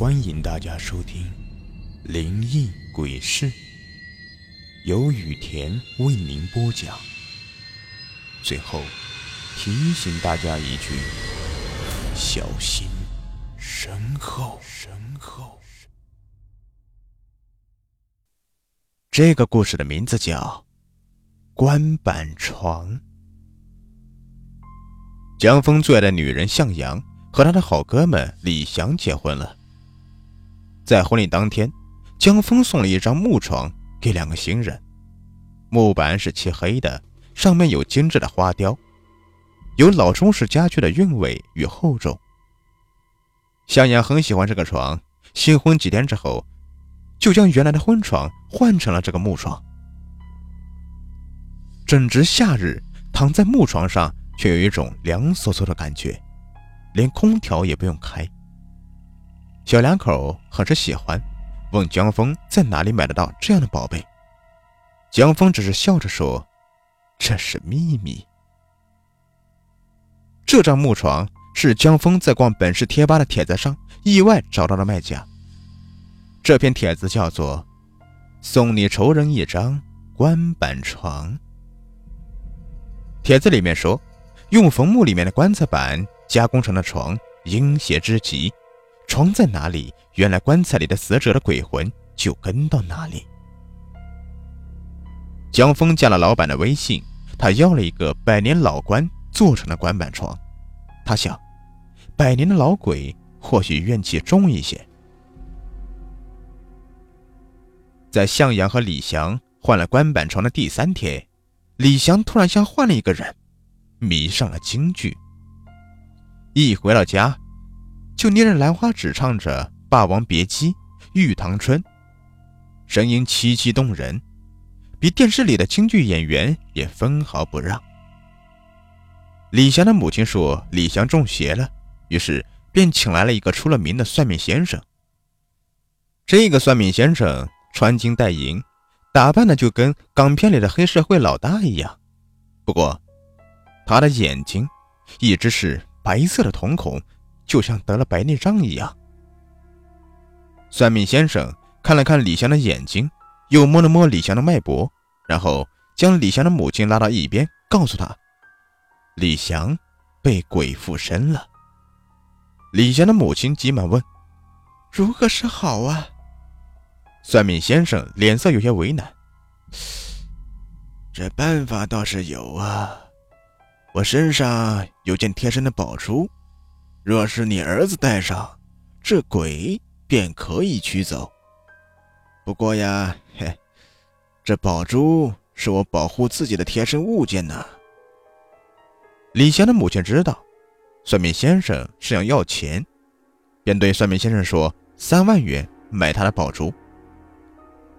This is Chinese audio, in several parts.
欢迎大家收听《灵异鬼事》，由雨田为您播讲。最后提醒大家一句：小心身后。身后。这个故事的名字叫《关板床》。江峰最爱的女人向阳和他的好哥们李翔结婚了。在婚礼当天，江峰送了一张木床给两个新人，木板是漆黑的，上面有精致的花雕，有老中式家具的韵味与厚重。向阳很喜欢这个床，新婚几天之后，就将原来的婚床换成了这个木床。正值夏日，躺在木床上却有一种凉飕飕的感觉，连空调也不用开。小两口很是喜欢，问江峰在哪里买得到这样的宝贝。江峰只是笑着说：“这是秘密。”这张木床是江峰在逛本市贴吧的帖子上意外找到的卖家。这篇帖子叫做“送你仇人一张棺板床”。帖子里面说，用坟墓里面的棺材板加工成的床，阴邪之极。床在哪里？原来棺材里的死者的鬼魂就跟到哪里。江峰加了老板的微信，他要了一个百年老棺做成的棺板床。他想，百年的老鬼或许怨气重一些。在向阳和李翔换了棺板床的第三天，李翔突然像换了一个人，迷上了京剧。一回到家。就捏着兰花指唱着《霸王别姬》《玉堂春》，声音凄凄动人，比电视里的京剧演员也分毫不让。李翔的母亲说李翔中邪了，于是便请来了一个出了名的算命先生。这个算命先生穿金戴银，打扮的就跟港片里的黑社会老大一样，不过他的眼睛一直是白色的瞳孔。就像得了白内障一样。算命先生看了看李翔的眼睛，又摸了摸李翔的脉搏，然后将李翔的母亲拉到一边，告诉他：“李翔被鬼附身了。”李翔的母亲急忙问：“如何是好啊？”算命先生脸色有些为难：“这办法倒是有啊，我身上有件贴身的宝珠。”若是你儿子带上，这鬼便可以取走。不过呀，嘿，这宝珠是我保护自己的贴身物件呢。李翔的母亲知道，算命先生是想要钱，便对算命先生说：“三万元买他的宝珠。”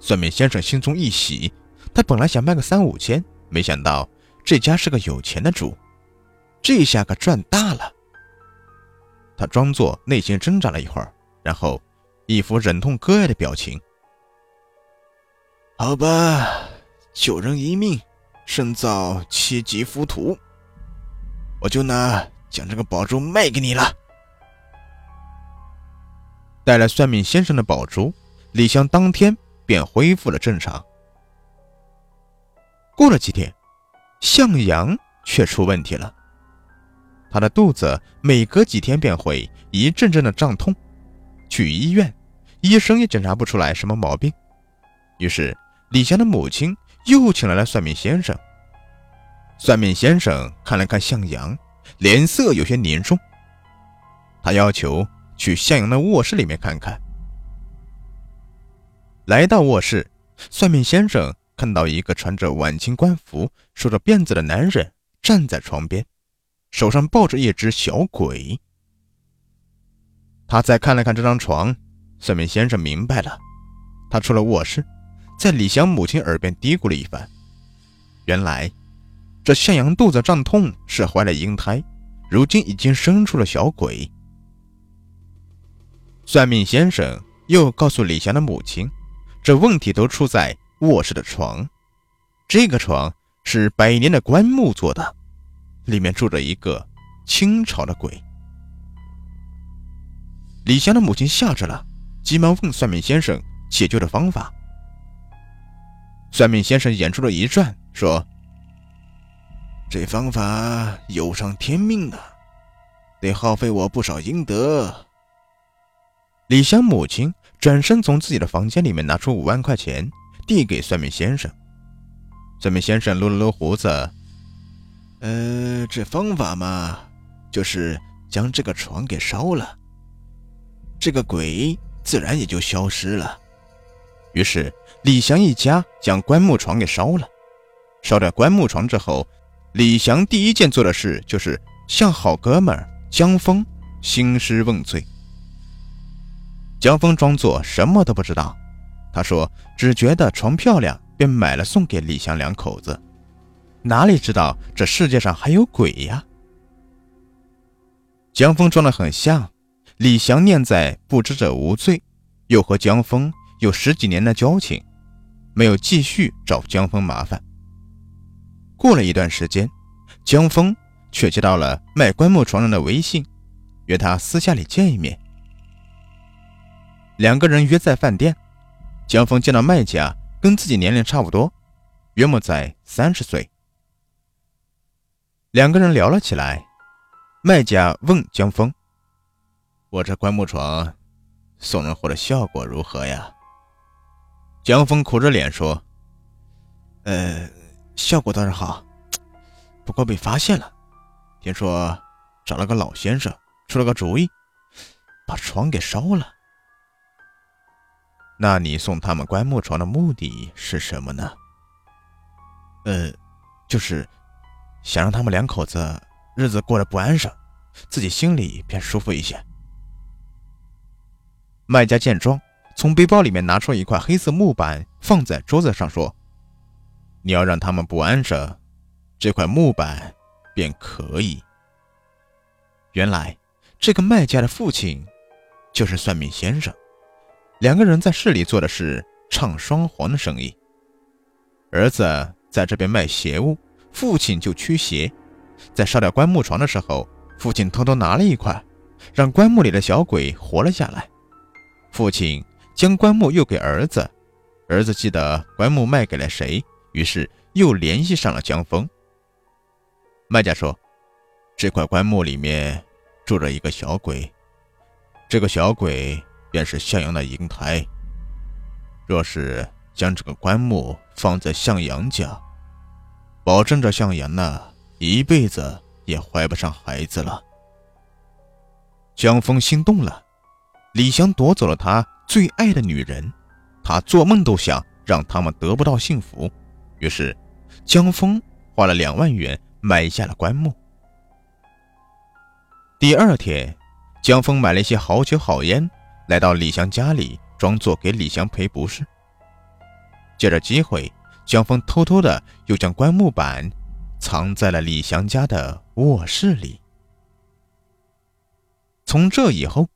算命先生心中一喜，他本来想卖个三五千，没想到这家是个有钱的主，这下可赚大了。他装作内心挣扎了一会儿，然后一副忍痛割爱的表情。好吧，救人一命胜造七级浮屠，我就拿将这个宝珠卖给你了。带来算命先生的宝珠，李湘当天便恢复了正常。过了几天，向阳却出问题了。他的肚子每隔几天便会一阵阵的胀痛，去医院，医生也检查不出来什么毛病。于是李翔的母亲又请来了算命先生。算命先生看了看向阳，脸色有些凝重。他要求去向阳的卧室里面看看。来到卧室，算命先生看到一个穿着晚清官服、梳着辫子的男人站在床边。手上抱着一只小鬼，他再看了看这张床，算命先生明白了。他出了卧室，在李翔母亲耳边嘀咕了一番。原来，这向阳肚子胀痛是怀了婴胎，如今已经生出了小鬼。算命先生又告诉李翔的母亲，这问题都出在卧室的床，这个床是百年的棺木做的。里面住着一个清朝的鬼。李湘的母亲吓着了，急忙问算命先生解救的方法。算命先生眼珠子一转，说：“这方法有伤天命啊，得耗费我不少阴德。”李湘母亲转身从自己的房间里面拿出五万块钱，递给算命先生。算命先生撸了撸胡子：“呃，这方法嘛，就是将这个床给烧了，这个鬼自然也就消失了。”于是，李祥一家将棺木床给烧了。烧掉棺木床之后，李祥第一件做的事就是向好哥们江峰兴师问罪。江峰装作什么都不知道，他说只觉得床漂亮，便买了送给李祥两口子。哪里知道这世界上还有鬼呀？江峰装得很像，李翔念在不知者无罪，又和江峰。有十几年的交情，没有继续找江峰麻烦。过了一段时间，江峰却接到了卖棺木床人的微信，约他私下里见一面。两个人约在饭店，江峰见到卖家跟自己年龄差不多，约莫在三十岁。两个人聊了起来，卖家问江峰：“我这棺木床送人后的效果如何呀？”江峰苦着脸说：“呃，效果倒是好，不过被发现了。听说找了个老先生出了个主意，把床给烧了。那你送他们棺木床的目的是什么呢？呃，就是想让他们两口子日子过得不安生，自己心里便舒服一些。”卖家见状。从背包里面拿出一块黑色木板，放在桌子上，说：“你要让他们不安生，这块木板便可以。”原来这个卖家的父亲就是算命先生，两个人在市里做的是唱双簧的生意。儿子在这边卖邪物，父亲就驱邪。在烧掉棺木床的时候，父亲偷偷拿了一块，让棺木里的小鬼活了下来。父亲。将棺木又给儿子，儿子记得棺木卖给了谁，于是又联系上了江峰。卖家说：“这块棺木里面住着一个小鬼，这个小鬼便是向阳的银台。若是将这个棺木放在向阳家，保证着向阳呢一辈子也怀不上孩子了。”江峰心动了，李湘夺走了他。最爱的女人，他做梦都想让他们得不到幸福。于是，江峰花了两万元买下了棺木。第二天，江峰买了一些好酒好烟，来到李湘家里，装作给李湘赔不是。借着机会，江峰偷偷的又将棺木板藏在了李湘家的卧室里。从这以后，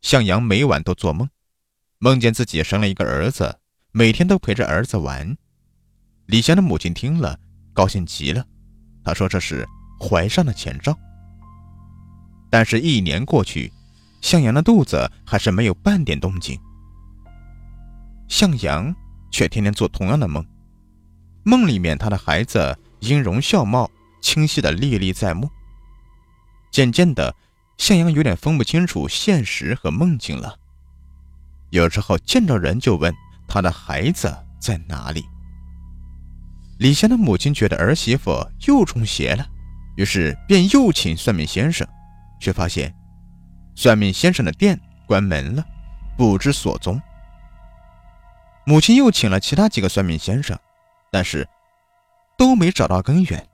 向阳每晚都做梦。梦见自己生了一个儿子，每天都陪着儿子玩。李湘的母亲听了，高兴极了。她说：“这是怀上的前兆。”但是，一年过去，向阳的肚子还是没有半点动静。向阳却天天做同样的梦，梦里面他的孩子音容笑貌清晰的历历在目。渐渐的，向阳有点分不清楚现实和梦境了。有时候见着人就问他的孩子在哪里。李湘的母亲觉得儿媳妇又中邪了，于是便又请算命先生，却发现算命先生的店关门了，不知所踪。母亲又请了其他几个算命先生，但是都没找到根源。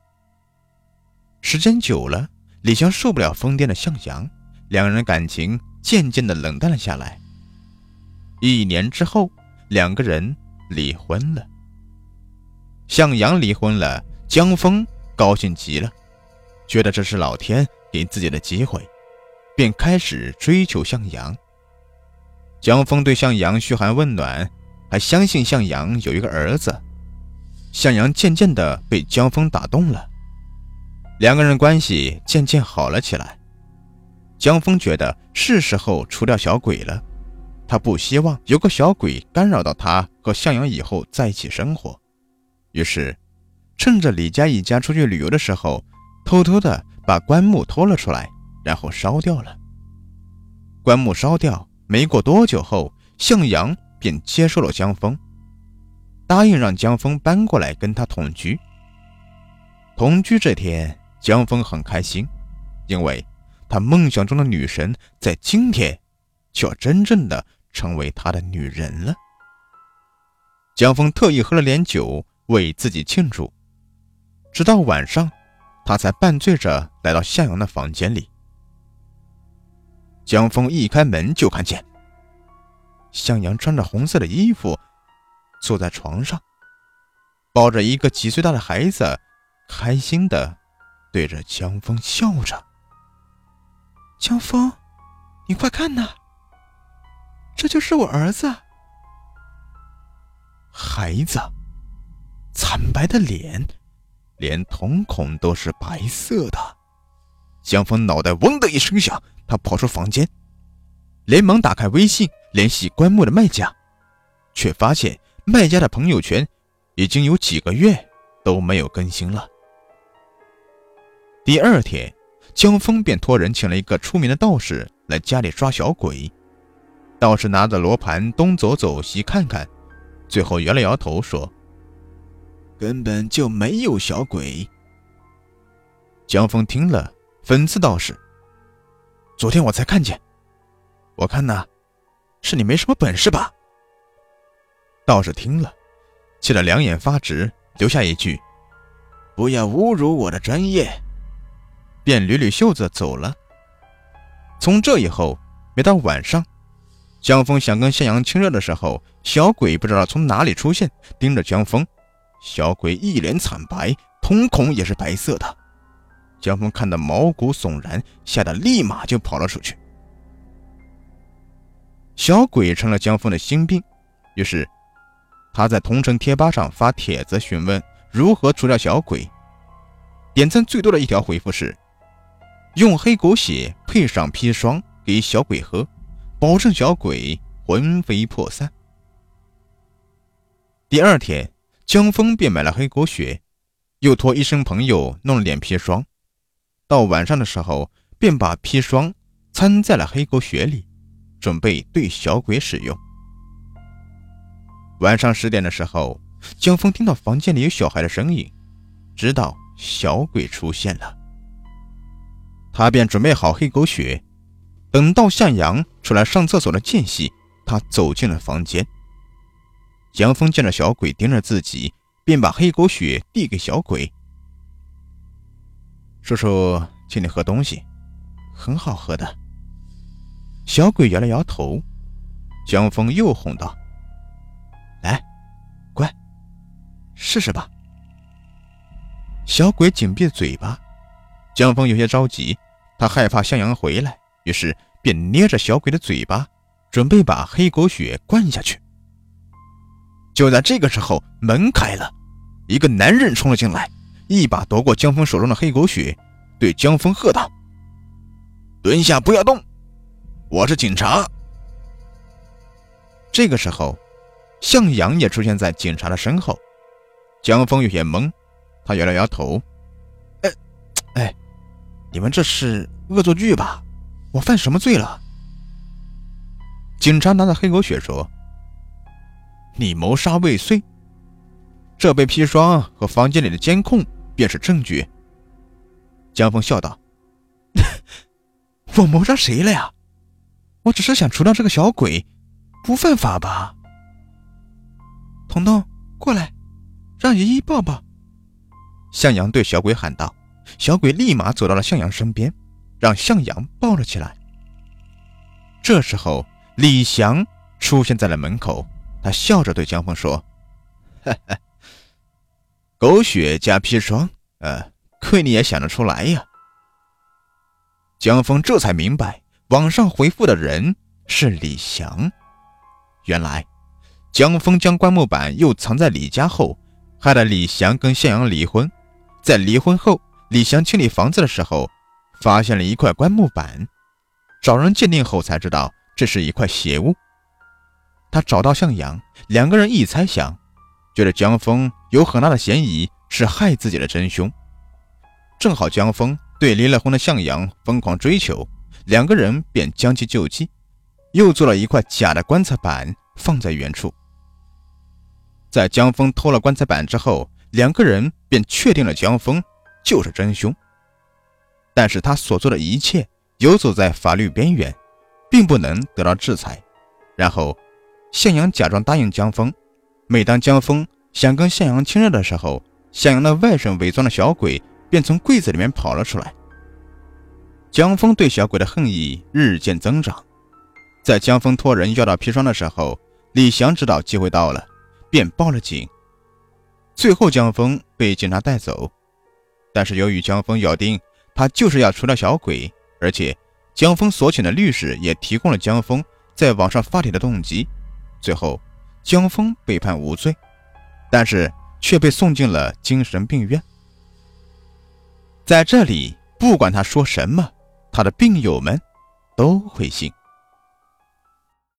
时间久了，李湘受不了疯癫的向阳，两人感情渐渐的冷淡了下来。一年之后，两个人离婚了。向阳离婚了，江峰高兴极了，觉得这是老天给自己的机会，便开始追求向阳。江峰对向阳嘘寒问暖，还相信向阳有一个儿子。向阳渐渐的被江峰打动了，两个人关系渐渐好了起来。江峰觉得是时候除掉小鬼了，他不希望有个小鬼干扰到他和向阳以后在一起生活，于是，趁着李家一家出去旅游的时候，偷偷的把棺木偷了出来，然后烧掉了。棺木烧掉没过多久后，向阳便接受了江峰，答应让江峰搬过来跟他同居。同居这天，江峰很开心，因为。他梦想中的女神，在今天，就要真正的成为他的女人了。江峰特意喝了点酒，为自己庆祝。直到晚上，他才半醉着来到向阳的房间里。江峰一开门就看见向阳穿着红色的衣服，坐在床上，抱着一个几岁大的孩子，开心的对着江峰笑着。江峰，你快看呐，这就是我儿子。孩子，惨白的脸，连瞳孔都是白色的。江峰脑袋嗡的一声响，他跑出房间，连忙打开微信联系棺木的卖家，却发现卖家的朋友圈已经有几个月都没有更新了。第二天。江峰便托人请了一个出名的道士来家里抓小鬼。道士拿着罗盘东走走西看看，最后摇了摇头说：“根本就没有小鬼。”江峰听了，讽刺道士：“昨天我才看见，我看呐，是你没什么本事吧？”道士听了，气得两眼发直，留下一句：“不要侮辱我的专业。”便捋捋袖子走了。从这以后，每到晚上，江峰想跟向阳亲热的时候，小鬼不知道从哪里出现，盯着江峰。小鬼一脸惨白，瞳孔也是白色的。江峰看得毛骨悚然，吓得立马就跑了出去。小鬼成了江峰的心病，于是他在同城贴吧上发帖子询问如何除掉小鬼。点赞最多的一条回复是。用黑狗血配上砒霜给小鬼喝，保证小鬼魂飞魄散。第二天，江峰便买了黑狗血，又托医生朋友弄了点砒霜。到晚上的时候，便把砒霜掺在了黑狗血里，准备对小鬼使用。晚上十点的时候，江峰听到房间里有小孩的声音，知道小鬼出现了。他便准备好黑狗血，等到向阳出来上厕所的间隙，他走进了房间。江峰见着小鬼盯着自己，便把黑狗血递给小鬼：“叔叔，请你喝东西，很好喝的。”小鬼摇了摇头。江峰又哄道：“试试吧。”小鬼紧闭嘴巴。江峰有些着急。他害怕向阳回来，于是便捏着小鬼的嘴巴，准备把黑狗血灌下去。就在这个时候，门开了，一个男人冲了进来，一把夺过江峰手中的黑狗血，对江峰喝道：“蹲下，不要动，我是警察。”这个时候，向阳也出现在警察的身后。江峰有些懵，他摇了摇头：“哎，哎。”你们这是恶作剧吧？我犯什么罪了？警察拿着黑狗血说：“你谋杀未遂，这被砒霜和房间里的监控便是证据。”江峰笑道：“ 我谋杀谁了呀？我只是想除掉这个小鬼，不犯法吧？”彤彤，过来，让爷爷抱抱。”向阳对小鬼喊道。小鬼立马走到了向阳身边，让向阳抱了起来。这时候，李翔出现在了门口，他笑着对江峰说：“哈哈，狗血加砒霜，呃，亏你也想得出来呀。”江峰这才明白，网上回复的人是李翔。原来，江峰将棺木板又藏在李家后，害得李翔跟向阳离婚。在离婚后，李翔清理房子的时候，发现了一块棺木板，找人鉴定后才知道这是一块邪物。他找到向阳，两个人一猜想，觉得江峰有很大的嫌疑是害自己的真凶。正好江峰对离了婚的向阳疯狂追求，两个人便将计就计，又做了一块假的棺材板放在原处。在江峰偷了棺材板之后，两个人便确定了江峰就是真凶。但是他所做的一切游走在法律边缘，并不能得到制裁。然后，向阳假装答应江峰。每当江峰想跟向阳亲热的时候，向阳的外甥伪装的小鬼便从柜子里面跑了出来。江峰对小鬼的恨意日渐增长。在江峰托人要到砒霜的时候，李翔知道机会到了。便报了警，最后江峰被警察带走。但是由于江峰咬定他就是要除掉小鬼，而且江峰所请的律师也提供了江峰在网上发帖的动机，最后江峰被判无罪，但是却被送进了精神病院。在这里，不管他说什么，他的病友们都会信。